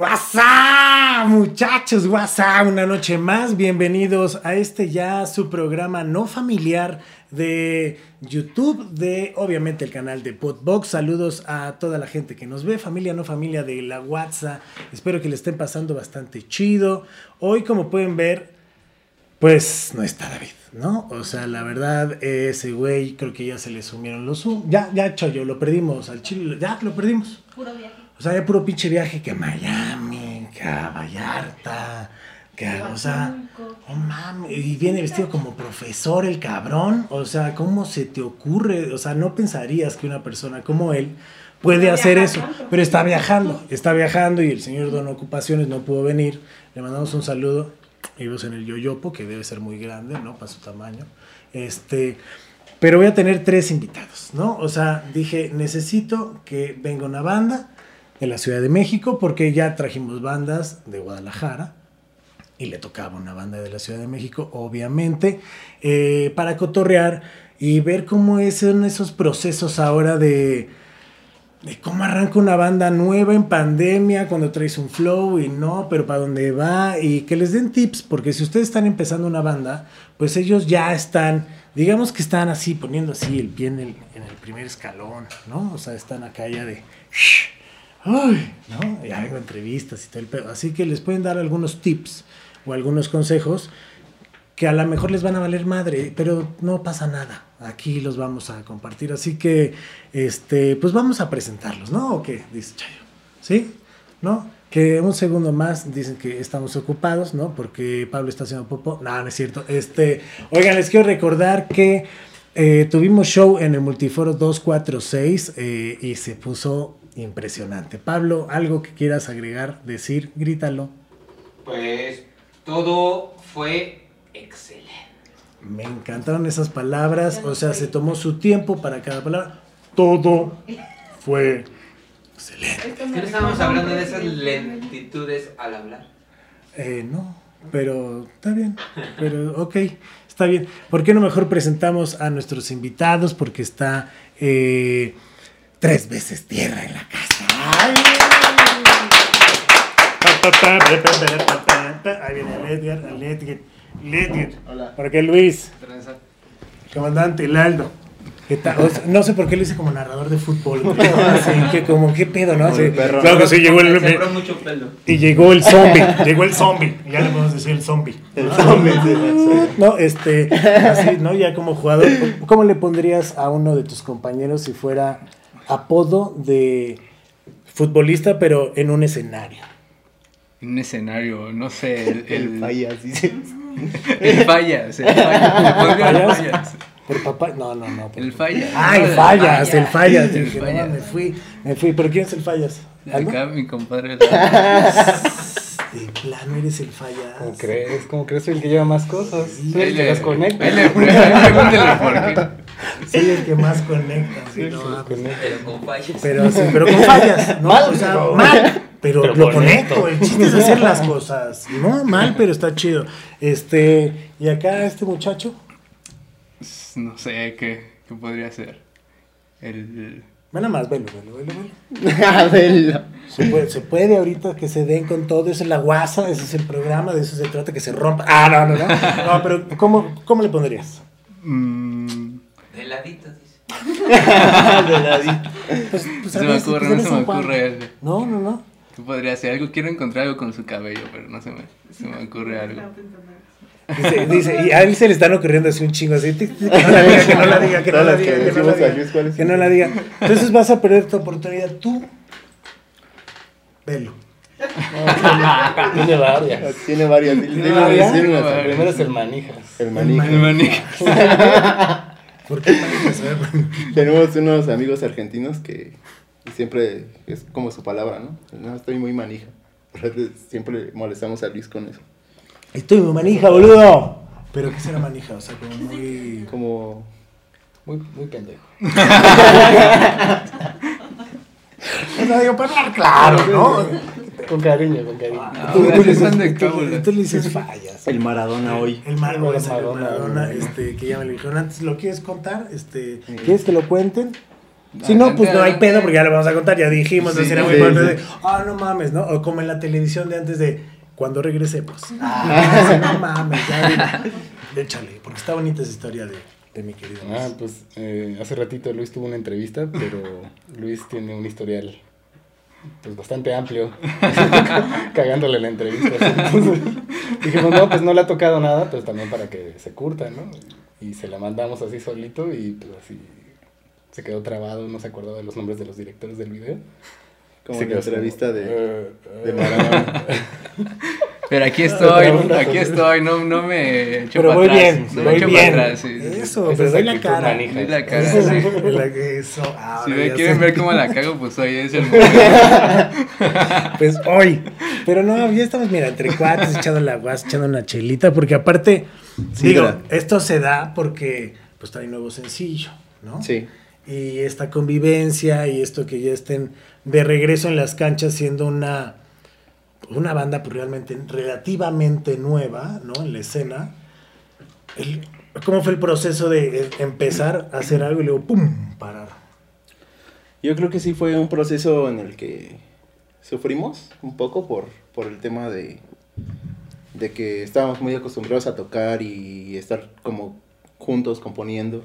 WhatsApp, muchachos, WhatsApp, una noche más. Bienvenidos a este ya su programa no familiar de YouTube, de obviamente el canal de Podbox. Saludos a toda la gente que nos ve, familia no familia de la WhatsApp. Espero que le estén pasando bastante chido. Hoy, como pueden ver, pues no está David, ¿no? O sea, la verdad, ese güey creo que ya se le sumieron los. Ya, ya, Chayo, lo perdimos al chile, ya lo perdimos. Puro viaje. O sea, ya puro pinche viaje que a Miami, que a Vallarta, que a, o sea, oh mames, y viene vestido como profesor el cabrón, o sea, ¿cómo se te ocurre? O sea, no pensarías que una persona como él puede Está hacer eso, pero está viajando, está viajando y el señor Don Ocupaciones no pudo venir. Le mandamos un saludo, vivimos en el Yoyopo, que debe ser muy grande, ¿no? Para su tamaño. Este, pero voy a tener tres invitados, ¿no? O sea, dije, necesito que venga una banda de la Ciudad de México, porque ya trajimos bandas de Guadalajara, y le tocaba una banda de la Ciudad de México, obviamente, eh, para cotorrear y ver cómo son esos procesos ahora de, cómo arranca una banda nueva en pandemia, cuando traes un flow y no, pero para dónde va, y que les den tips, porque si ustedes están empezando una banda, pues ellos ya están, digamos que están así, poniendo así el pie en el, en el primer escalón, ¿no? O sea, están acá ya de... Ay, ¿no? Ya hago entrevistas y todo el pedo. Así que les pueden dar algunos tips o algunos consejos que a lo mejor les van a valer madre, pero no pasa nada. Aquí los vamos a compartir. Así que, este, pues vamos a presentarlos, ¿no? ¿O qué? Dice Chayo. ¿Sí? ¿No? Que un segundo más dicen que estamos ocupados, ¿no? Porque Pablo está haciendo popo. No, no es cierto. Este, oigan, les quiero recordar que eh, tuvimos show en el Multiforo 246 eh, y se puso impresionante. Pablo, algo que quieras agregar, decir, grítalo. Pues todo fue excelente. Me encantaron esas palabras, o sea, se tomó su tiempo para cada palabra. Todo fue excelente. ¿Qué no estábamos hablando de esas lentitudes al hablar? Eh, no, pero está bien, pero ok, está bien. ¿Por qué no mejor presentamos a nuestros invitados? Porque está eh, tres veces tierra en la casa. ¡Ay! Ahí viene el Edgar, el Edgar, el Edgar. Hola. Por qué Luis, comandante, el Aldo. ¿Qué tal? O sea, no sé por qué lo hice como narrador de fútbol. Así que como, ¿qué pedo, no? Perro. claro que sí, llegó el, Sembró mucho pelo. y llegó el zombie, llegó el zombie, ya le podemos decir el zombie. El zombie, sí. No, este, así, ¿no? Ya como jugador, ¿cómo le pondrías a uno de tus compañeros si fuera apodo de futbolista, pero en un escenario? Un escenario, no sé, el, El el, fallas, dice. el fallas, el fallas, el ¿Fallas? fallas, Por papá, no, no, no. por- el fallas. Ah, el fallas, el fallas. El Dije, no, fallas. me fui, me fui. ¿Pero quién es el fallas? Acá mi compadre. De plano eres el fallas. ¿Cómo crees? ¿Cómo crees? Soy el que lleva más cosas. Sí, Soy el que las conecta. Ahí le ahí pregúntele por qué. Soy el que más conecta. sí, no, conecta. Pero con fallas. Pero, sí, pero con fallas, ¿no? Mal, o sea, pero- mal, pero, pero lo conecto. conecto. El chiste es hacer las cosas. No, mal, pero está chido. Este, y acá este muchacho, No sé qué, qué podría ser. El. Nada más, velo, velo, velo, velo. A verlo. Se puede, se puede ahorita que se den con todo, eso es la guasa, ese es el programa, de eso se trata, que se rompa. Ah, no, no, no. No, pero ¿cómo, cómo le pondrías? mm, De ladito, dice. De ladito. Pues, pues, se me ocurre, pues, no se me ocurre. No, no, no. ¿Qué podría ser? Algo quiero encontrar algo con su cabello, pero no se me, se me ocurre algo. Dice, dice, y a él se le están ocurriendo así un chingo, así, que no la diga, que no la diga, que no la diga, que no la diga. Luis, ¿cuáles Que no la diga. Entonces vas a perder tu oportunidad tú. Velo. Tiene varias. Tiene varias. Primero es el manijas. El manija. El manija. ¿Por qué manijas? Tenemos unos amigos argentinos que siempre es como su palabra, ¿no? No, estoy muy manija. Siempre molestamos a Luis con eso. Estoy muy manija, boludo. ¿Pero qué será manija? O sea, como muy... Como. Muy, muy pendejo. O sea, digo, para hablar claro, ¿no? Con cariño, con cariño. Ah, Tú, tú tú- tú le dices fallas. El Maradona hoy. El Mar- voy a hacer el Maradona. Maradona, este, que ya me lo dijeron antes. ¿Lo quieres contar? Este, ¿Quieres que lo cuenten? Si no, pues no hay pedo porque ya lo vamos a contar, ya dijimos, Sí, muy sí, fuerte sí. de, ah, no mames, ¿no? O como en la televisión de antes de, cuando regresemos. Ah, no mames, ya. Échale, porque está bonita esa historia de, de mi querido. Ah, Luis. pues eh, hace ratito Luis tuvo una entrevista, pero Luis tiene un historial pues bastante amplio, cagándole la entrevista. Entonces, dijimos, no, pues no le ha tocado nada, pues también para que se curta, ¿no? Y se la mandamos así solito y pues así se quedó trabado, no se acordaba de los nombres de los directores del video. Como la entrevista como, de, eh, de eh. Maradona. Pero aquí estoy, aquí estoy, no, no me echo Pero para voy atrás. bien, no me voy bien. para atrás, sí, sí, sí. Eso, pero es doy la cara. Doy la cara, Eso, sí. la que- eso, ahora Si me quieren sé. ver cómo la cago, pues hoy es el momento. Pues hoy. Pero no, ya estamos, mira, entre cuates, echando la guas, echando una chelita, porque aparte, Sí, digo, ¿verdad? esto se da porque pues trae nuevo sencillo, ¿no? Sí. Y esta convivencia y esto que ya estén de regreso en las canchas siendo una, una banda pues, realmente relativamente nueva, ¿no? En la escena. ¿Cómo fue el proceso de eh, empezar a hacer algo y luego, ¡pum!, parar? Yo creo que sí fue un proceso en el que sufrimos un poco por, por el tema de, de que estábamos muy acostumbrados a tocar y estar como juntos componiendo.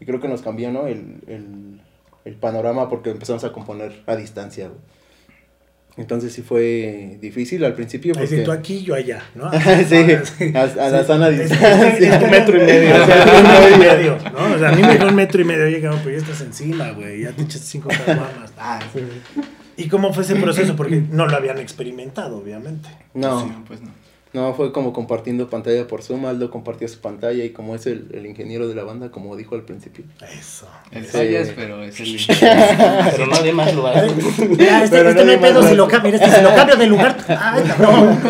Y creo que nos cambió, ¿no? El, el, el panorama porque empezamos a componer a distancia. Entonces sí fue difícil al principio. Porque... sí, tú aquí, yo allá, ¿no? sí, a, a la sana distancia. un metro y medio. o sea, un metro y medio, ¿no? O sea, a mí me dio un metro y medio. Oye, cabrón, pero ya estás encima, güey. Ya te echaste cinco caguamas. Ah, ¿Y cómo fue ese proceso? Porque no lo habían experimentado, obviamente. No. Sí, pues no. No, fue como compartiendo pantalla por Zoom, Aldo compartió su pantalla y como es el, el ingeniero de la banda, como dijo al principio. Eso. El Sí. fallas, pero es el Pero nadie más lo hace. Mira, este, Pero este no hay pedo más si lo cambio. Este, si lo cambio de lugar. Ay, cabrón.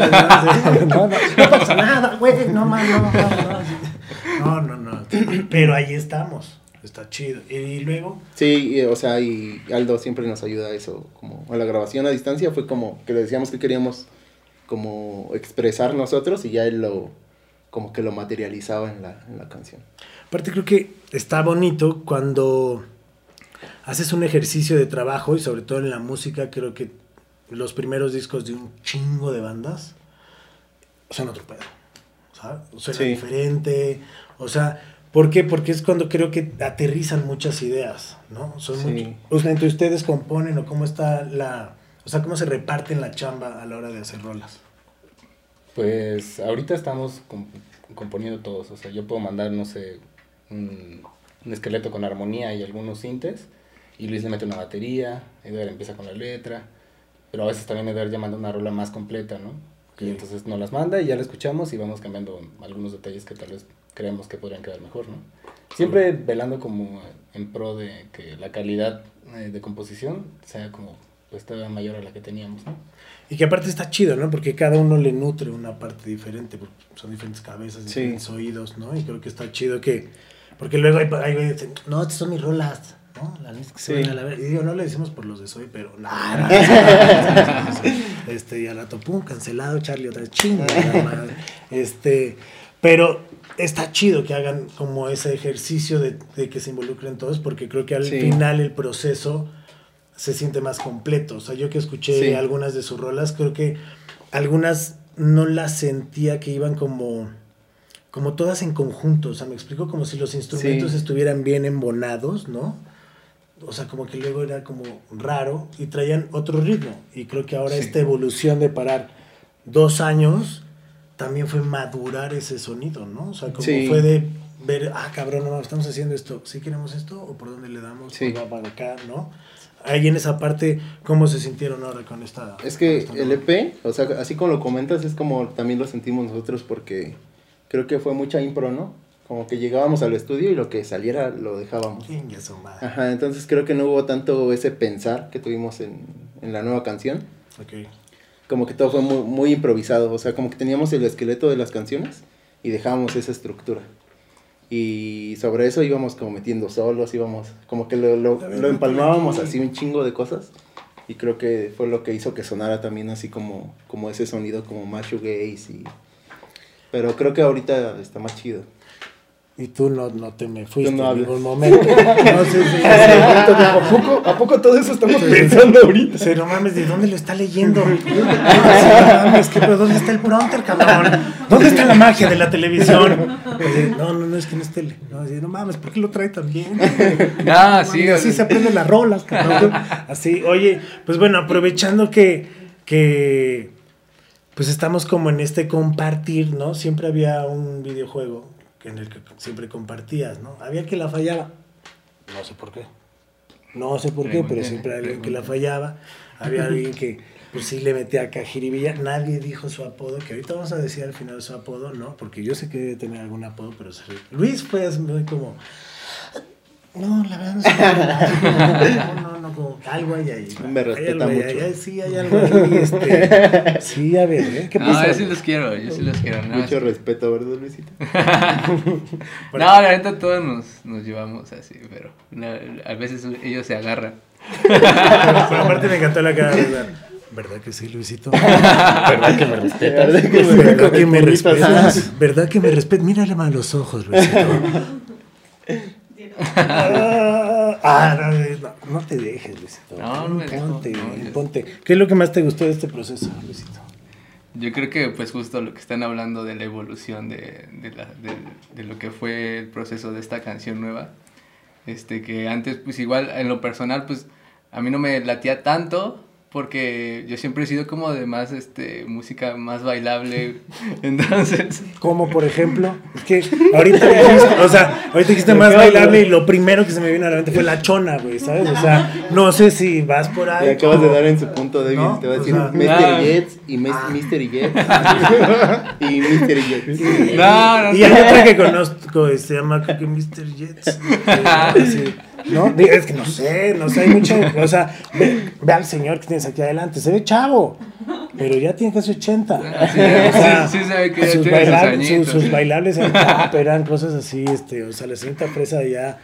No, no, no pasa nada, güey. No, man, no, no, no. No, no, no. Pero ahí estamos. Está chido. Y luego, Sí, y, o sea, y Aldo siempre nos ayuda a eso, como a la grabación a distancia fue como que le decíamos que queríamos como expresar nosotros y ya él lo como que lo materializaba en la, en la canción. aparte creo que está bonito cuando haces un ejercicio de trabajo y sobre todo en la música, creo que los primeros discos de un chingo de bandas son otro pedo. ¿sabes? Suena Sí. diferente. O sea, ¿por qué? Porque es cuando creo que aterrizan muchas ideas, ¿no? Son Sí. mucho- o sea, entre ustedes componen o cómo está la... O sea, cómo se reparten la chamba a la hora de hacer rolas. Pues ahorita estamos com- componiendo todos. O sea, yo puedo mandar, no sé, un, un esqueleto con armonía y algunos sintes. Y Luis le mete una batería, Edgar empieza con la letra. Pero a veces también Edgar ya manda una rola más completa, ¿no? Y entonces nos las manda y ya la escuchamos y vamos cambiando algunos detalles que tal vez creemos que podrían quedar mejor, ¿no? Siempre velando como en pro de que la calidad eh, de composición sea como pues todavía mayor a la que teníamos, ¿no? Y que aparte está chido, ¿no? Porque cada uno le nutre una parte diferente, porque son diferentes cabezas, Sí. diferentes oídos, ¿no? Y creo que está chido que... Porque luego hay, hay güeyes que dicen, no, estas son mis rolas, ¿no? La neta es que se Sí. van a la ver. Y digo, no le decimos por los de Soy, pero nada. No, este, y al rato, pum, cancelado, Charlie, otra vez, chinga, madre. Este, pero está chido que hagan como ese ejercicio de, de que se involucren todos, porque creo que al Sí. final el proceso se siente más completo. O sea, yo que escuché Sí. algunas de sus rolas, creo que algunas no las sentía que iban como como todas en conjunto, o sea, me explico como si los instrumentos Sí. estuvieran bien embonados, ¿no? O sea, como que luego era como raro y traían otro ritmo. Y creo que ahora Sí. esta evolución de parar dos años también fue madurar ese sonido, ¿no? O sea, como fue de ver, ah, cabrón, no, estamos haciendo esto, ¿sí queremos esto o por dónde le damos? Sí. ¿O va para acá, ¿no? Ahí en esa parte, ¿cómo se sintieron ahora con esta? Es que esta el? EP, o sea, así como lo comentas, es como también lo sentimos nosotros porque creo que fue mucha impro, ¿no? Como que llegábamos al estudio y lo que saliera lo dejábamos. Ajá, entonces creo que no hubo tanto ese pensar que tuvimos en, en la nueva canción. Ok. Como que todo fue muy, muy improvisado, o sea, como que teníamos el esqueleto de las canciones y dejábamos esa estructura. Y sobre eso íbamos como metiendo solos, íbamos como que lo, lo, lo empalmábamos así un chingo de cosas. Y creo que fue lo que hizo que sonara también así como, como ese sonido como más shoegaze y... Pero creo que ahorita está más chido. Y tú no, no te me fuiste no en ningún momento. No, sí, sí, ¿A poco, ¿A poco todo eso estamos pensando ahorita? Sí, no mames, ¿de dónde lo está leyendo? No mames, ¿qué, pero ¿dónde está el pronter, cabrón? ¿Dónde está la magia de la televisión? No, no, no, es que no es tele. No, así, no mames, ¿por qué lo trae tan bien? Ah, sí, Mames, así se sea, aprenden las rolas, cabrón. Así, oye, pues bueno, aprovechando que, que pues estamos como en este compartir, ¿no? Siempre había un videojuego que en el que siempre compartías, ¿no? Había que la fallaba. No sé por qué. No sé por qué, pero siempre había alguien que la fallaba. Había alguien que pues sí le metía acá jiribilla. Nadie dijo su apodo, que ahorita vamos a decir al final su apodo, ¿no? Porque yo sé que debe tener algún apodo, pero Luis fue muy como... No, la verdad no sé. No, no, no, como que algo hay ahí. Me Hay respeta algo mucho. hay- sí, hay algo ahí. Este, sí, a ver, ¿eh? ¿Qué No, pasa? yo sí los quiero, yo sí los quiero. Mucho respeto, ¿verdad, Luisito? No, la neta todos nos, nos llevamos así, pero la- a veces ellos se agarran. Pero, pero aparte me encantó la cara de verdad. ¿Verdad que sí, Luisito? ¿Verdad que me respetas? ¿Verdad que me- ¿Verdad que me Bonitas. respetas? ¿Verdad que me respetas? Mírale más los ojos, Luisito. Ah, ah, no, no, te dejes, Luisito. No, no Ponte, no, ponte. ¿Qué es lo que más te gustó de este proceso, Luisito? Yo creo que pues justo lo que están hablando de la evolución de, de, la- de- de lo que fue el proceso de esta canción nueva. Este que antes pues igual en lo personal pues a mí no me latía tanto porque yo siempre he sido como de más este música más bailable. Entonces, Como por ejemplo, es que ahorita dijiste, o sea, ahorita dijiste más bailable y lo primero que se me vino a la mente fue la chona, güey, ¿sabes? O sea, no sé si vas por ahí. Le acabas de dar en su punto débil. ¿No? Te va a O decir sea- Mr. Jets y mes- Ah. Mr. Jets. y Mr. Jets. no, no, Y hay otra que conozco, se llama creo que Mr. Jets. Sí, ¿No? Es que no sé, no sé, hay mucho. O sea, ve, ve al señor que tienes aquí adelante, se ve chavo, pero ya tiene casi 80. Sí, O sea, sí, sí se ve que ya sus, bailables, sus- bailables eran cosas así, este, o sea, la señorita fresa ya,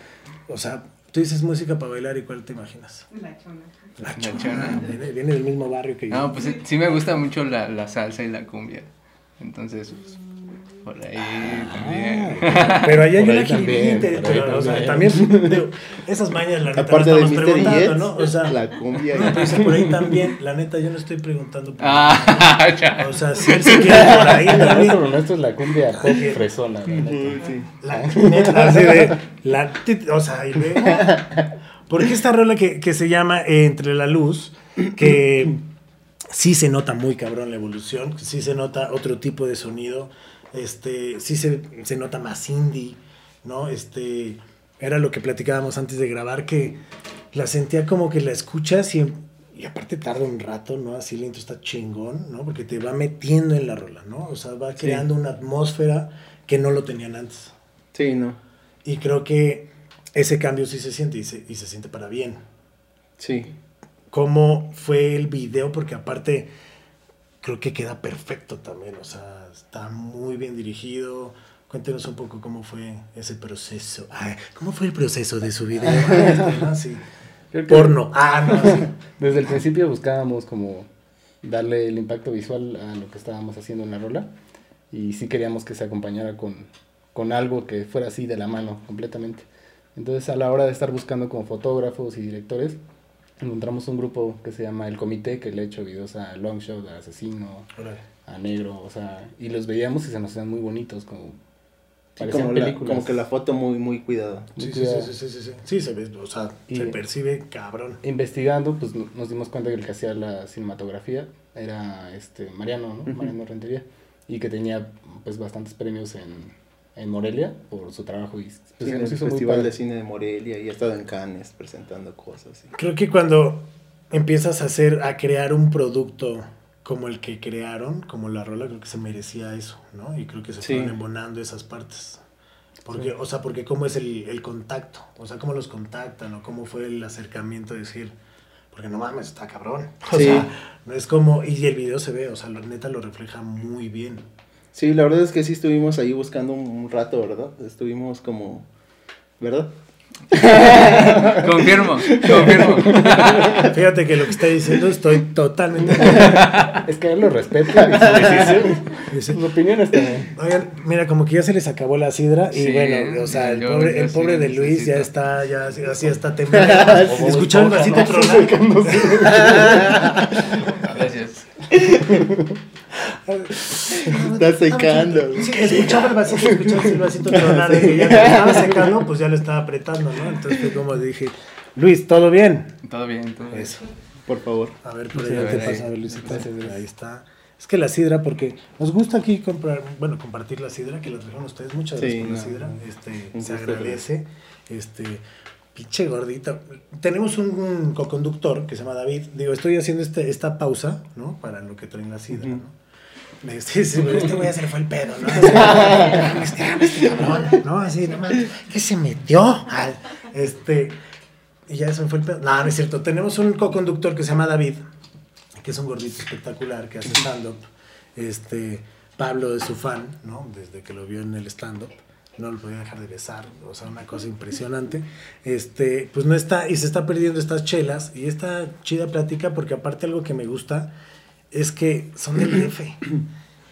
o sea, tú dices música para bailar y cuál te imaginas. La chona. La chona. chona. Viene, viene del mismo barrio que yo. No, pues sí, sí me gusta mucho la, la salsa y la cumbia. Entonces, pues, por ahí también. Ah, pero allá hay Por una ahí también, jiribilla, por ahí pero, o sea, también. también, digo, esas mañas, la neta, Aparte no de estamos Mr. preguntando, Jets, ¿no? O sea, la cumbia. no, pero dice por ahí también, la neta, yo no estoy preguntando por Ah, ya. O sea, si él se quiere por ahí, también. nuestro es la cumbia pop fresona, la neta. Sí. La neta, así de, la, tit- o sea, y luego, porque esta rola que, que se llama eh, Entre la Luz, que sí se nota muy cabrón la evolución, sí se nota otro tipo de sonido, este, sí se, se nota más indie, ¿no? Este, era lo que platicábamos antes de grabar, que la sentía como que la escuchas y, y aparte tarda un rato, ¿no? Así el intro está chingón, ¿no? Porque te va metiendo en la rola, ¿no? O sea, va Sí. creando una atmósfera que no lo tenían antes. Sí, no. Y creo que ese cambio sí se siente y se, y se siente para bien. Sí. ¿Cómo fue el video? Porque aparte creo que queda perfecto también. O sea, está muy bien dirigido. Cuéntenos un poco cómo fue ese proceso. Ay, ¿Cómo fue el proceso de su video? Ah, este, Porno. Ah, no. sí. Desde el principio buscábamos como darle el impacto visual a lo que estábamos haciendo en la rola y sí queríamos que se acompañara con, con algo que fuera así de la mano completamente. Entonces a la hora de estar buscando como fotógrafos y directores, encontramos un grupo que se llama El Comité, que le ha hecho videos a Longshot, a Asesino. A Negro, o sea, y los veíamos y se nos hacían muy bonitos, como Sí, parecían como, la, películas. como que la foto muy, muy cuidada. Sí, Muy sí, cuidado. sí, sí, sí, sí. Sí, se ve, o sea, Y- se percibe cabrón. investigando, pues no- nos dimos cuenta que el que hacía la cinematografía era este Mariano, ¿no? Mariano Rentería, y que tenía pues bastantes premios en, en Morelia por su trabajo y pues, Sí, en nos el Festival de Cine de Morelia y ha estado en Cannes presentando cosas. Creo que cuando empiezas a hacer, a crear un producto como el que crearon, como la rola, creo que se merecía eso, ¿no? Y creo que se Sí. fueron embonando esas partes. Porque, o sea, porque cómo es el, el contacto, o sea, cómo los contactan, o cómo fue el acercamiento de decir, porque no mames, está cabrón. O Sí. sea, no es como, y el video se ve, o sea, la neta lo refleja muy bien. Sí, la verdad es que sí estuvimos ahí buscando un, un rato, ¿verdad? Estuvimos como... ¿Verdad? confirmo, confirmo. Fíjate que lo que está diciendo estoy totalmente. Es que él lo respeta y su decisión, Dice, sus opiniones también. Oigan, mira, como que ya se les acabó la sidra y Sí, bueno, o sea, el yo- pobre, yo el sí pobre de Luis ya está, ya así, así está temblando. Esponja, ¿no? tronar. Gracias. Está secando. Sí, escuchaba el vasito, escuchaba el vasito tronar, de que ya estaba secando, pues ya lo estaba apretando, ¿no? Entonces fue como dije, Luis, ¿todo bien? Todo bien, todo bien. Eso. Por favor. A ver, por Sí, ahí a ver, pasa, Luisito. Ahí está. Es que la sidra, porque nos gusta aquí comprar, bueno, compartir la sidra que la trajeron ustedes. Muchas gracias Sí, por la no, sidra. no. Este, se agradece. Este, pinche gordita. Tenemos un, un coconductor que se llama David. Digo, estoy haciendo este, esta pausa, ¿no? Para lo que traen la sidra. ¿no? Me pero este güey ya se le fue el pedo, ¿no? Este, este cabrón, ¿no? Así, no mames, ¿qué se metió? Al, este, y ya se me fue el pedo. No, no es cierto. Tenemos un co-conductor que se llama David, que es un gordito espectacular, que hace stand-up. Este, Pablo es su fan, ¿no? Desde que lo vio en el stand-up. No lo podía dejar de besar, o sea, una cosa impresionante. Este, pues no está, y se está perdiendo estas chelas y esta chida plática, porque aparte algo que me gusta es que son del DF,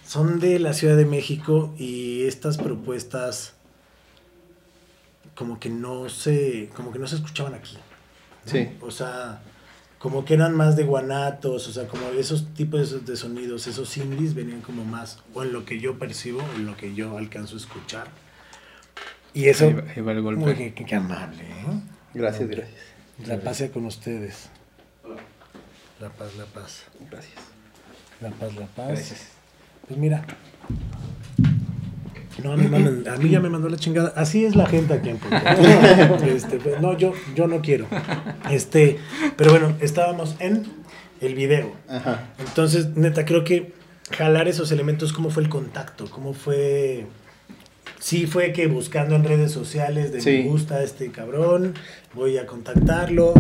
son de la Ciudad de México y estas propuestas como que no se, como que no se escuchaban aquí. ¿no? Sí. O sea, como que eran más de guanatos, o sea, como esos tipos de sonidos, esos indies venían como más, o en lo que yo percibo, o en lo que yo alcanzo a escuchar. Y eso, Ahí va, ahí va el Uy, golpe. qué, qué amable, ¿eh? Gracias, gracias. La paz sea con ustedes. La paz, la paz. Gracias. La paz, la paz. Gracias. Pues mira. No, a mí, a mí ya me mandó la chingada. Así es la gente aquí en. Este, pues, no, yo, yo no quiero. Este, pero bueno, estábamos en el video. Ajá. Entonces, neta, creo que jalar esos elementos, ¿cómo fue el contacto? ¿Cómo fue...? Sí fue que buscando en redes sociales de Sí. me gusta este cabrón, voy a contactarlo,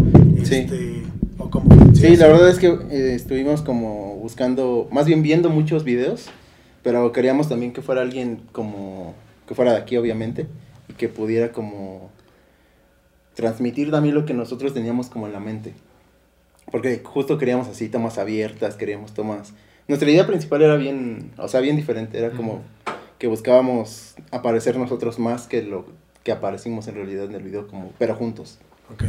Sí. este, o como... Sí, la verdad es que eh, estuvimos como buscando, más bien viendo muchos videos, pero queríamos también que fuera alguien como, que fuera de aquí obviamente, y que pudiera como transmitir también lo que nosotros teníamos como en la mente. Porque justo queríamos así tomas abiertas, queríamos tomas... Nuestra idea principal era bien, o sea, bien diferente, era como que buscábamos aparecer nosotros más que lo que aparecimos en realidad en el video, como, pero juntos. Ok.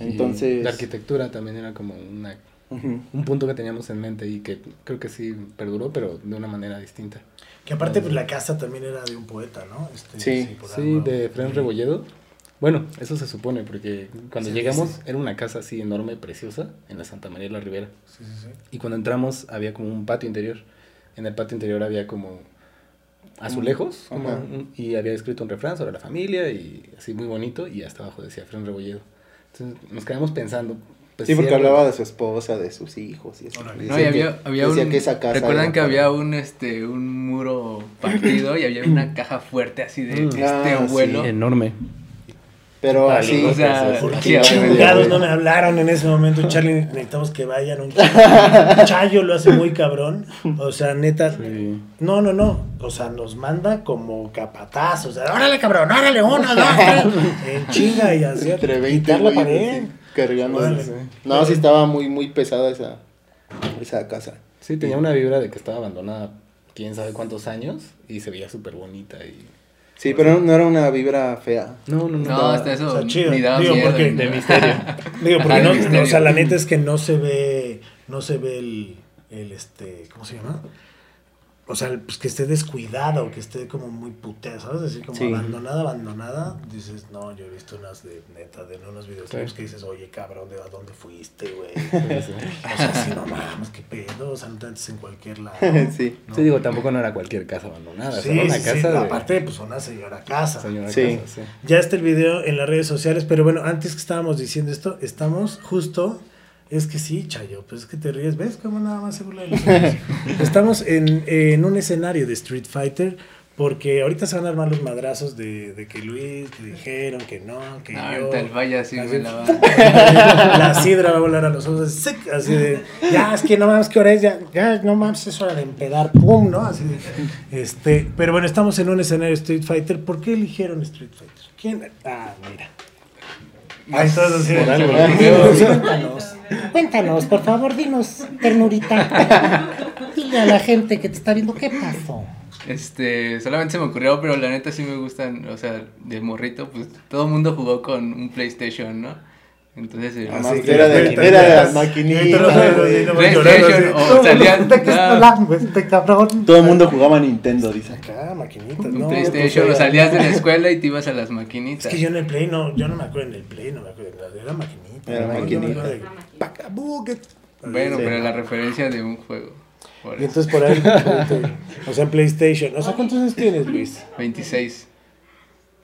Entonces... La arquitectura también era como una, Ujú. un punto que teníamos en mente y que creo que sí perduró, pero de una manera distinta. Que aparte, pues la casa también era de un poeta, ¿no? Este, Sí, Sí, algo- de Fren Rebolledo. Bueno, eso se supone, porque cuando Sí, llegamos sí. era una casa así enorme, preciosa, en la Santa María de la Ribera. Sí, sí, sí. Y cuando entramos había como un patio interior. En el patio interior había como azulejos como y había escrito un refrán sobre la familia y así muy bonito y hasta abajo decía Fren Rebolledo. Entonces nos quedamos pensando. pues, Sí, porque hablaba de su esposa, de sus hijos y eso. No, y había, que- había decía un... que esa casa ¿Recuerdan era que para- había un, este, un muro partido y había una caja fuerte así de, Mm. este Ah, sí. vuelo? enorme. Pero Para así... O sea, ¿Por sí, qué obviamente. chingados no me hablaron en ese momento? Charlie, necesitamos que vayan. Un Chayo lo hace muy cabrón. O sea, neta. Sí. No, no, no. O sea, nos manda como capataz. O sea, órale, cabrón, órale, uno, dos. En chinga y así. Entre 20 quitar la pared. así, cargando. Órale. No, sí estaba muy, muy pesada esa, esa casa. Sí, tenía una vibra de que estaba abandonada quién sabe cuántos años y se veía súper bonita y... Sí, pero no era una vibra fea. No, no, no. No, hasta eso Está chido. ni daba Digo, miedo. porque- de misterio. Digo, porque Ajá, no, no, o sea, la neta es que no se ve, no se ve el, el este, ¿cómo se llama? O sea, pues que esté descuidada o que esté como muy putea, ¿sabes? Así como Sí. abandonada, abandonada. Dices, no, yo he visto unas de neta, de unos videos Sí. que dices, oye, cabrón, ¿de a dónde fuiste, güey? Sí. O sea, sí, no mames, qué pedo, o sea, no te metes en cualquier lado. sí. ¿no? Sí, digo, tampoco no era cualquier casa abandonada. Sí, era una casa de... Aparte, pues una señora casa. Señora Sí. casa, sí. Ya está el video en las redes sociales, pero bueno, antes que estábamos diciendo esto, estamos justo. Es que sí, Chayo, pues es que te ríes, ¿ves cómo nada más se burla de los? Estamos en, en un escenario de Street Fighter, porque ahorita se van a armar los madrazos de, de que Luis, que dijeron que no, que No, yo. ahorita el vaya así Así, la va. La sidra va a volar a los ojos, así, así de, ya, es que no mames, ¿qué hora es? Ya, ya, no mames, es hora de empedar, pum, ¿no? Así de, este, pero bueno, estamos en un escenario de Street Fighter. ¿Por qué eligieron Street Fighter? ¿Quién? Ah, mira, Ay, todos así. Por algo. Cuéntanos, cuéntanos, por favor, dinos, ternurita. Dile a la gente que te está viendo qué pasó. Este, solamente se me ocurrió, pero la neta sí me gustan, o sea, de morrito, pues todo el mundo jugó con un PlayStation, ¿no? Entonces, el- Ah, Así sí, que era de- maquinitas. era de las maquinitas. PlayStation o salían... ¿De qué no, hablando, este? Todo el mundo jugaba Nintendo, dice. Acá, maquinitas, un no. PlayStation, pues, o salías de la escuela y te ibas a las maquinitas. Es que yo en el Play no, yo no me acuerdo en el Play, no me acuerdo. Era maquinita. Era maquinita. Bueno, Sí. pero la referencia de un juego. Y entonces por ahí, o sea, en PlayStation. O sea, ¿cuántos años tienes, Luis? 26.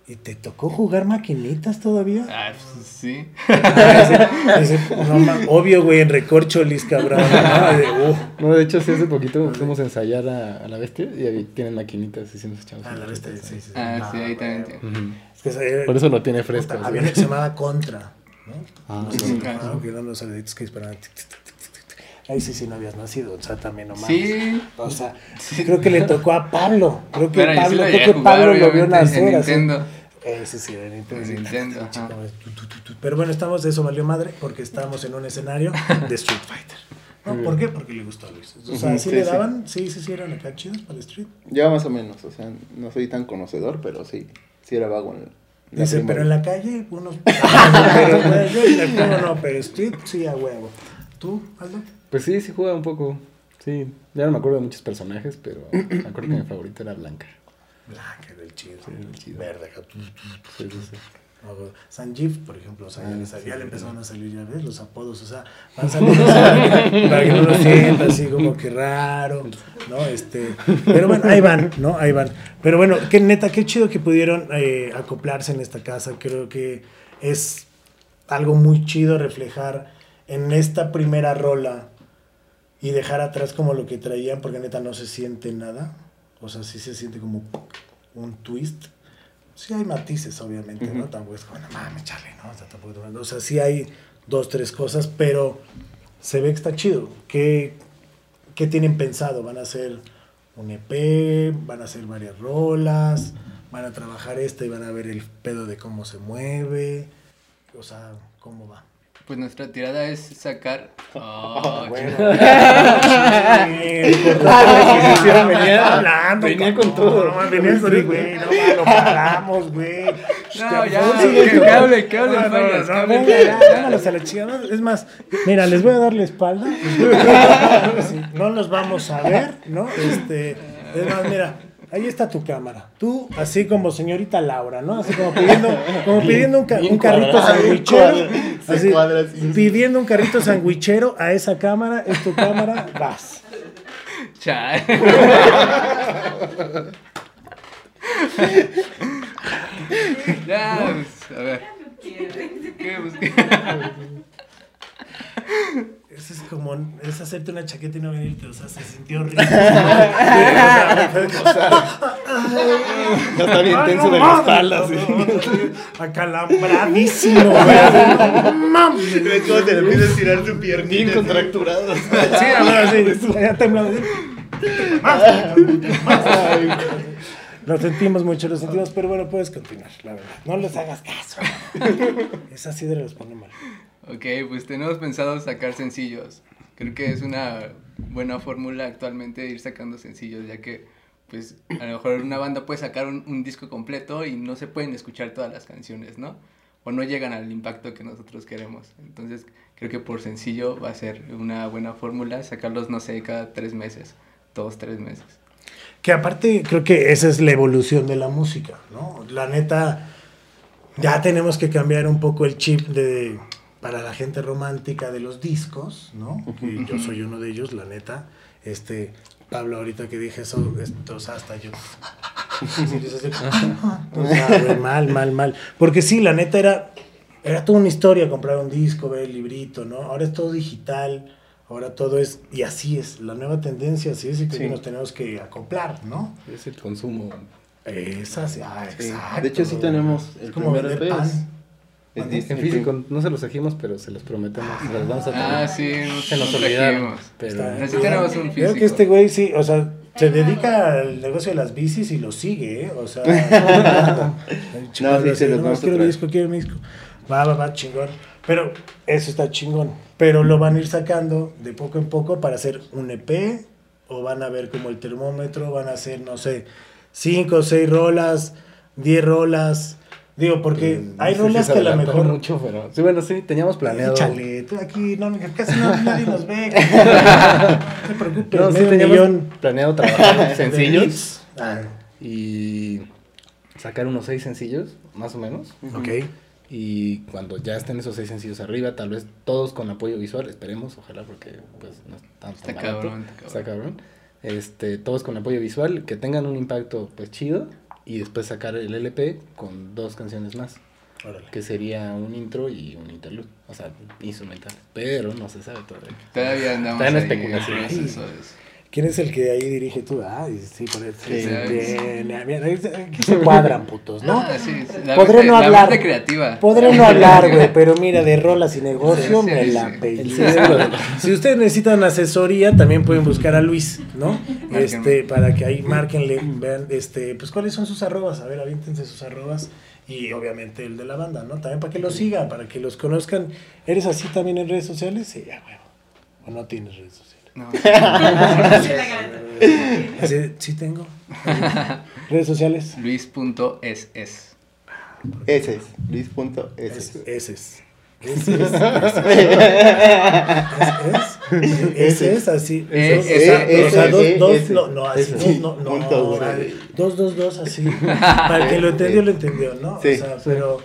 ¿Y te tocó jugar maquinitas todavía? Ah, pues, sí. Dice, no, ma- obvio, güey, en recorcholis, cabrón. ¿no? De, uh, No, de hecho, sí, hace poquito fuimos a ensayar a, a la bestia y ahí tienen maquinitas y sí nos echamos. ah, la bestia, sí, sí, sí. Ah, sí, ahí también tiene. Es que Por eso lo tiene fresco. Había uno que se llamaba Contra, ¿no? Ah, No sí. ah, que eran los saluditos que disparaban. Ahí sí, sí no habías nacido, o sea, también no mames. Sí. O sea, creo que le tocó a Pablo. Creo que yo Pablo, lo creo que jugar, Pablo lo vio nacer en así. Nintendo. Ese sí, era Nintendo. Tu, tu, tu. Pero bueno, estamos, eso valió madre porque estábamos en un escenario de Street Fighter. ¿No? ¿Por qué? Porque le gustó a Luis. O sea, sí, sí, le daban, sí, sí, sí, eran acá chidos para el Street. Ya más o menos, o sea, no soy tan conocedor, pero sí, sí era vago en la Dice, pero en la calle, unos. pero, yo el no, pero Street sí a huevo. ¿Tú, Aldo? Pues sí, sí juega un poco. Sí, ya no me acuerdo de muchos personajes, pero me acuerdo que mi favorita era Blanca. Blanca del chido. Sí, del chido. Verde. Sí, sí, por ejemplo, o sea, ya, Ah, le sal- sí, ya le sí, empezaron a salir, ya ves, los apodos, o sea, van saliendo así, para que no lo sienta así como que raro, ¿no? Este, pero bueno, ahí van, ¿no? Ahí van. Pero bueno, qué neta, qué chido que pudieron eh, acoplarse en esta casa, creo que es algo muy chido reflejar en esta primera rola y dejar atrás como lo que traían, porque neta no se siente nada, o sea, sí se siente como un twist. Sí hay matices, obviamente, ¿no? Tampoco es como, no mames, chale, ¿no? O sea, tampoco, o sea, sí hay dos, tres cosas, pero se ve que está chido. ¿Qué, qué tienen pensado? ¿Van a hacer un EP? ¿Van a hacer varias rolas? ¿Van a trabajar esta y van a ver el pedo de cómo se mueve? O sea, ¿cómo va? Pues nuestra tirada es sacar. Oh, venía hablando. venía con todo. Venía con güey. No, lo paramos, güey. No, ya, Por favor, que- que hable, que hable, No, no, no, ya, vámonos a la chingada. Es más, mira, les voy a dar la espalda. Sí, no nos vamos a ver, ¿no? Este, es más, mira. Ahí está tu cámara. Tú, así como señorita Laura, ¿no? Así como pidiendo, como pidiendo un, ca- Bien un carrito sandwichero. Así, pidiendo un carrito sandwichero a esa cámara, es tu cámara, vas. Chale. ya, pues, a ver. ¿Qué, pues, qué? Eso es como, es hacerte una chaqueta y no venirte, o sea, se sintió horrible. O sea, Ya está bien tenso de la espalda, no, sí. no, no, Acalambradísimo, güey. así, no mames. ¿Ves cómo te le empieza a estirar tu piernita? Bien contracturado. Sí, ahora sí, ya temblaba. Lo sentimos mucho, lo sentimos, pero bueno, puedes continuar, la verdad. No les hagas caso. Esa sí les pone mal. Ok, pues tenemos pensado sacar sencillos. Creo que es una buena fórmula actualmente ir sacando sencillos, ya que pues a lo mejor una banda puede sacar un, un disco completo y no se pueden escuchar todas las canciones, ¿no? O no llegan al impacto que nosotros queremos. Entonces creo que por sencillo va a ser una buena fórmula sacarlos, no sé, cada tres meses, dos, tres meses. Que aparte creo que esa es la evolución de la música, ¿no? La neta, ya tenemos que cambiar un poco el chip de para la gente romántica de los discos, ¿no? Y yo soy uno de ellos, la neta. Este, Pablo, ahorita que dije eso, esto, o sea, hasta yo. Así, o sea, güey, mal, mal, mal. Porque sí, la neta era, era toda una historia comprar un disco, ver el librito, ¿no? Ahora es todo digital, ahora todo es, y así es, la nueva tendencia, así es, y que Sí. nos tenemos que acoplar, ¿no? Es el consumo. Esa, ah, Sí. exacto. De hecho, sí tenemos el Es como primer vender EP. pan. es- es ¿Mande? dis- En físico no se los trajimos, pero se los prometemos. Se los vamos a Ah, traer. sí, Se nos no olvidaron. Pero Así tenemos un Creo físico. que este güey sí, o sea, se dedica al negocio de las bicis y lo sigue, ¿eh? O sea, No, sí, se los no, vamos a quiero mi traer. disco, quiero mi disco. Va, va, va, chingón. Pero eso está chingón. Pero lo van a ir sacando de poco en poco para hacer un EP. O van a ver como el termómetro. Van a hacer, no sé, 5 o 6 rolas, 10 rolas. Digo, porque Mm, hay rolas que a lo mejor. mucho, pero... Sí, bueno, sí, teníamos planeado... Échale, tú aquí, no, casi no, nadie nos ve. No te preocupes, No, sí, teníamos millón planeado trabajar sencillos. Ah, y sacar unos seis sencillos, más o menos. ok. Y cuando ya estén esos seis sencillos arriba, tal vez todos con apoyo visual, esperemos, ojalá, porque pues no está Está tan barato, cabrón, está cabrón. está cabrón. Este, todos con apoyo visual, que tengan un impacto pues chido y después sacar el LP con dos canciones más, Órale. que sería un intro y un interlude, o sea, instrumental, pero no se sabe todavía. Todavía andamos Está en ahí ¿Quién es el que ahí dirige tú? Ah, sí, por eso. Sí. Sí, se- aquí se cuadran, putos, ¿no? Ah, sí, la Podré mente- no la hablar. creativa. Podré no hablar, güey, pero mira, de rolas y negocio me la Si ustedes necesitan asesoría, también pueden buscar a Luis, ¿no? Este, para que ahí márquenle, vean, este, pues cuáles son sus arrobas, a ver, aviéntense sus arrobas y obviamente el de la banda, ¿no? También para que los sigan, para que los conozcan. ¿Eres así también en redes sociales? Sí, ya, huevo. ¿O no tienes redes sociales? No, Así, sí tengo. redes sociales. Luis.ss. Ese es, Luis.ss. Es- Ese es. Ese es. Así. Eh, O sea, dos, dos, no, así, no, no, dos, dos, dos, así. Para el que lo entendió, lo entendió, ¿no? Sí. O sea, pero.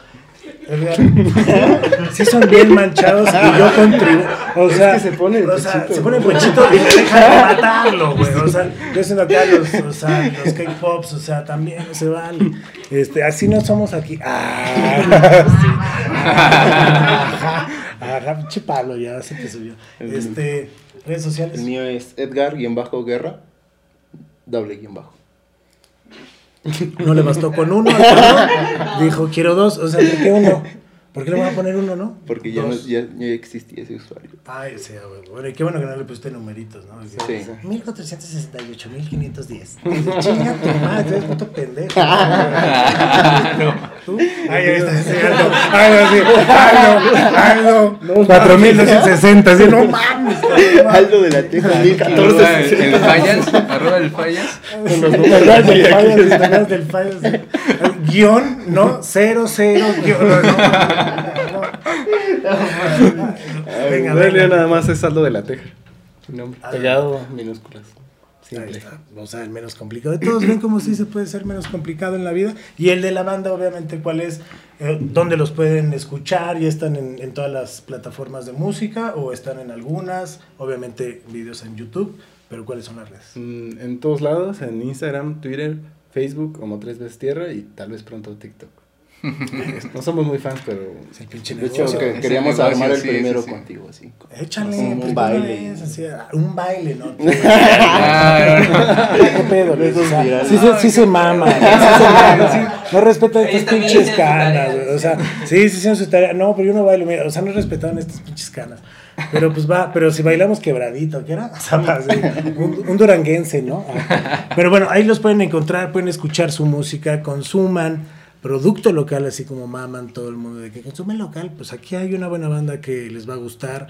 Sí son bien manchados y yo contribuyo. O Es sea, que se pone o sea, se pone ponchito y deja de matarlo, güey. O sea, yo siendo acá los, o sea, los K-pops, o sea, también se vale. Este, así no somos aquí. Ah. Ajá, ajá, pinche palo, ya se te subió. Este, redes sociales. El mío es Edgar-Guerra, doble guion bajo. No le bastó con uno, al dijo quiero dos, o sea, ¿por qué uno? ¿Por qué le van a poner uno, no? Porque ya, no, ya, ya existía ese usuario. Ay, sí, güey. Bueno, y qué bueno que no le pusiste numeritos, ¿no? Sí. 1468, 1510. Chinga tu madre, eres puto pendejo. ¿Tú? Ay, ahí está, sí, Aldo. Aldo, sí. Aldo, Aldo. 4260, sí, no mames. Aldo de la Teja, Arroba 1014. el, fallas, arroba el fallas. Los del fallo, sí. Guión, no, cero, cero, guion, no, no, no. Venga, venga. nada más es saldo de la teja. Nombre. Pegado, minúsculas. Ahí Simple. está. O sea, el menos complicado. Todos ven cómo sí se puede ser menos complicado en la vida. Y el de la banda, obviamente, ¿cuál es? Eh, ¿Dónde los pueden escuchar? ¿Ya están en, en todas las plataformas de música o están en algunas? Obviamente, videos en YouTube. Pero ¿cuáles son las redes? Mm, En todos lados, en Instagram, Twitter, Facebook, como tres veces tierra y tal vez pronto TikTok. no somos muy fans, pero Es el pinche De hecho, que queríamos negocio, armar el sí, primero sí, sí. contigo, así. Échale, Un pues, baile. ¿cómo es? Así, un baile, ¿no? ¿Qué pedo? sí, se, sí se mama, güey, sí se mama, sí. No respetan estas pinches canas. O sea, sí, sí hicieron su tarea. No, pero yo no bailo, mira, o sea, no respetaban estas pinches canas. Pero pues va, pero si bailamos quebradito, ¿qué era? O sea, va, sí, un, un duranguense, ¿no? Ah. Pero bueno, ahí los pueden encontrar, pueden escuchar su música, consuman producto local, así como maman todo el mundo de que consumen local, pues aquí hay una buena banda que les va a gustar.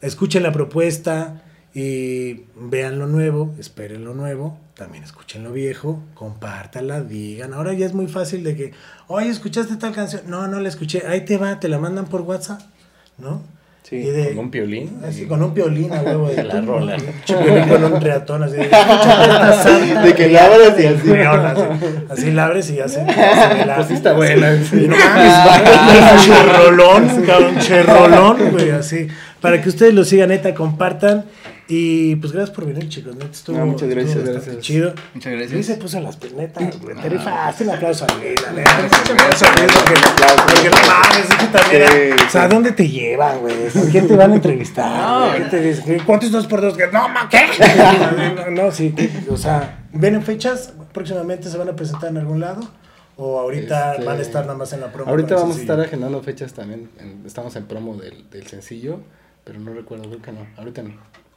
Escuchen la propuesta y vean lo nuevo, esperen lo nuevo, también escuchen lo viejo, compártala, digan. Ahora ya es muy fácil de que, oye, ¿escuchaste tal canción? No, no la escuché, ahí te va, te la mandan por WhatsApp, ¿no? Sí, Y de- con un piolín. Así, con un piolín a huevo de La rola. Piolín con un reatón así. de, "Escúchate esta santa De que la abres y así. León", así. Así la abres y ya se. Pues sí está buena. Sí, no mames, cherrolón, cabrón, cherrolón, güey, así. Para que ustedes lo sigan, neta, compartan. Y pues gracias por venir, chicos. Neta, estuvo, No, muchas gracias, estuvo gracias. chido. Muchas Luis gracias. se puso las penetas, güey. Te rifaste un aplauso a Luis, la neta. Un aplauso a Luis porque, porque no mames, es que también. Sí, o sea, sí. ¿dónde te llevan, güey? ¿Con quién te van a entrevistar? güey? ¿Qué te dicen? ¿Cuántos dos por dos? Que, No, ma, ¿qué? No, no, sí, o sea, ¿vienen fechas? ¿Próximamente se van a presentar en algún lado? ¿O ahorita Este, van a estar nada más en la promo? Ahorita vamos a estar agendando fechas también. en- estamos en promo del, del sencillo. Pero no recuerdo, creo que no, ahorita no.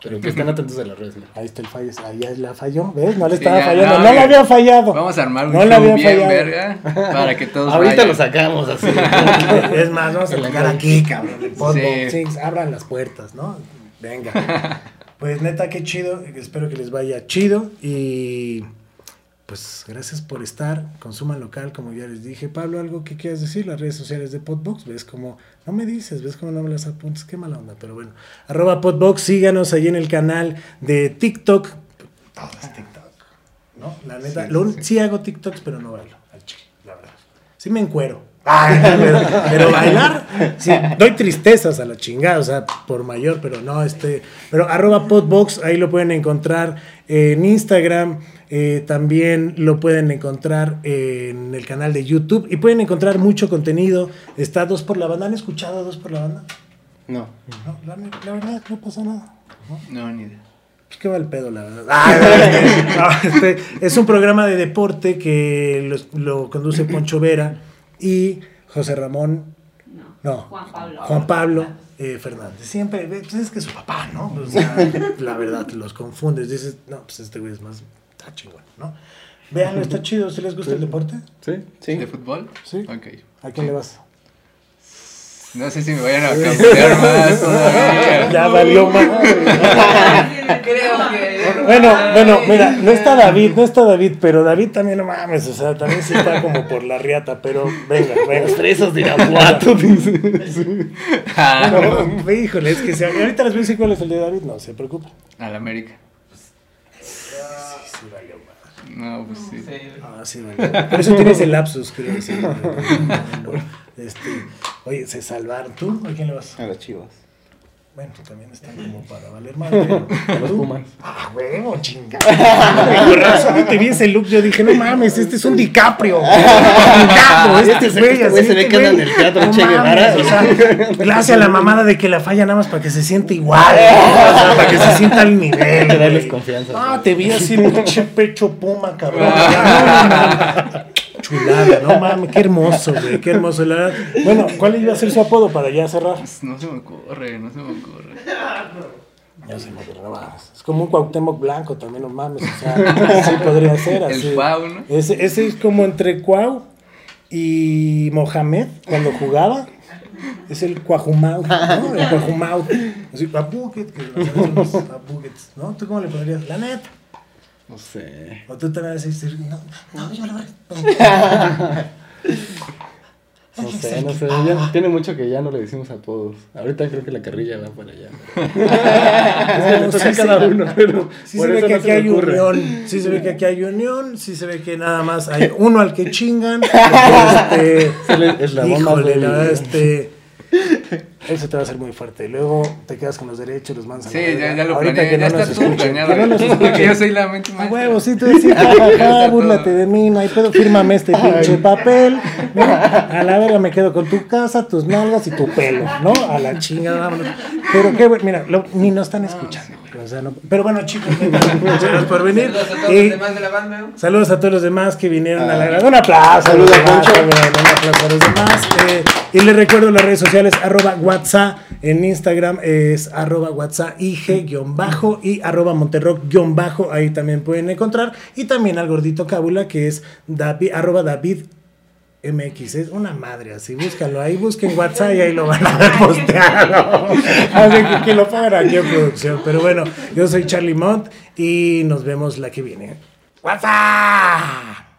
Pero que estén atentos a las redes, mira. Ahí está el fallo, ahí ya la falló, ¿ves? No le Sí, estaba ya, fallando, no, no, le había fallado. Vamos a armar un No show había bien fallado. verga para que todos Ahorita vayan. lo sacamos así. Es más, vamos a calle. aquí, cabrón. El. Sí. Abran las puertas, ¿no? Venga. Pues neta, qué chido. Espero que les vaya chido. Y pues gracias por estar. Consuman local, como ya les dije. Pablo, ¿algo que quieras decir? Las redes sociales de Podbox. ¿Ves como No me dices, ves cómo no me las apuntas. Qué mala onda, pero bueno. Arroba Podbox, síganos ahí en el canal de TikTok. Todo es TikTok. ¿No? La neta. Sí, lo sí. sí hago TikToks, pero no bailo. Al chile, la verdad. Sí me encuero. Ay, pero, pero bailar, sí, doy tristezas a la chingada, o sea, por mayor, pero no, este, pero arroba podbox, ahí lo pueden encontrar en Instagram, eh, también lo pueden encontrar en el canal de YouTube y pueden encontrar mucho contenido, está Dos por la Banda, ¿han escuchado Dos por la Banda? No. No, la, la verdad, no pasa nada. No, ni idea. Pues qué va el pedo, la verdad. Ah, no, este, es un programa de deporte que lo, lo conduce Poncho Vera y José Ramón, no, Juan Pablo. Juan Pablo eh, Fernández. Siempre, pues es que es su papá, ¿no? O sea, la verdad, los confundes. Dices, no, pues este güey es más, está chingón, ¿no? Véanlo, está chido. ¿Si les gusta el deporte? ¿Sí? Sí. ¿De fútbol? Sí. Ok. ¿A quién le vas? No sé si me vayan a cambiar más todavía. Ya valió más. Creo que. Bueno, bueno, mira, no está David, no está David, pero David también no mames, o sea, también sí está como por la riata, pero venga, venga. Presos de Irapuato. Ah, híjole, es que si ahorita les voy a decir cuál es el de David, no se preocupen. Al América. Sí, valió. No, pues sí. Ah, sí, valió. Por eso tienes el lapsus, creo. sí. No, no, Este, oye, se salvaron. ¿Tú? ¿A quién le vas? A las chivas. Bueno, tú también están como para valer A los. Pumas. Ah, huevo, chingada. Con razón te vi ese look. Yo dije, no mames, este es un DiCaprio. DiCaprio, este Este- güey, este se ve este que anda güey. en el teatro No Che Guevara. mames, O sea, hace a la mamada de que la falla nada más para que se siente igual. ¿no? O sea, para que se sienta al nivel. Que darles confianza. Ah, te vi así, pinche pecho puma, cabrón. No, no, no. Chulada, no mames, qué hermoso, güey, qué hermoso. La. Bueno, ¿cuál iba a ser su apodo para ya cerrar? Pues no se me ocurre, no se me ocurre. Ya se me ocurrió. Es como un Cuauhtémoc blanco también, no mames. O sea, sí podría ser así. El Cuau, ¿no? Ese, ese es como entre Cuau y Mohamed cuando jugaba. Es el Cuajumau, ¿no? El Cuajumau. Así, Papuquets, ¿no? ¿Tú cómo le podrías? La neta. No sé. O tú también vas a decir, no, no, yo la verdad. No sé, no sé. Ya, tiene mucho que ya no le decimos a todos. Ahorita creo que la carrilla va para allá. Es que le toca a cada uno, pero Sí por se ve que no aquí hay ocurre. unión, sí se ve que aquí hay unión, sí se ve que nada más hay uno al que chingan. Este, Es híjole, la verdad, este, eso te va a ser muy fuerte. Luego te quedas con los derechos, los mandas Sí, ya, ya lo Ahorita planeé. que Ya no está todo planeado. que no nos yo soy la mente maestra. huevo, sí, tú decís, jajaja, búrlate de mí, no hay pedo, fírmame este pinche papel, ¿no? A la verga me quedo con tu casa, tus nalgas y tu pelo, ¿no? A la chingada, vámonos. Pero qué, güey, mira, lo- ni nos están escuchando, güey, o sea, no- pero bueno, chicos, muchas gracias por venir. Saludos a todos Y los demás de la banda. ¿no? saludos a todos los demás que vinieron a la grada. Un aplauso. Saludos a Poncho. Un aplauso a los demás. eh, y les recuerdo las redes sociales, arroba WhatsApp en Instagram es arroba WhatsApp IG guion bajo y arroba Monterrock guion bajo, ahí también pueden encontrar. Y también al gordito Cábula que es David, arroba David MX, es una madre así, búscalo ahí, busquen WhatsApp y ahí lo van a ver posteado. Así que, lo pongan aquí en producción. Pero bueno, yo soy Charlie Mont y nos vemos la que viene. WhatsApp.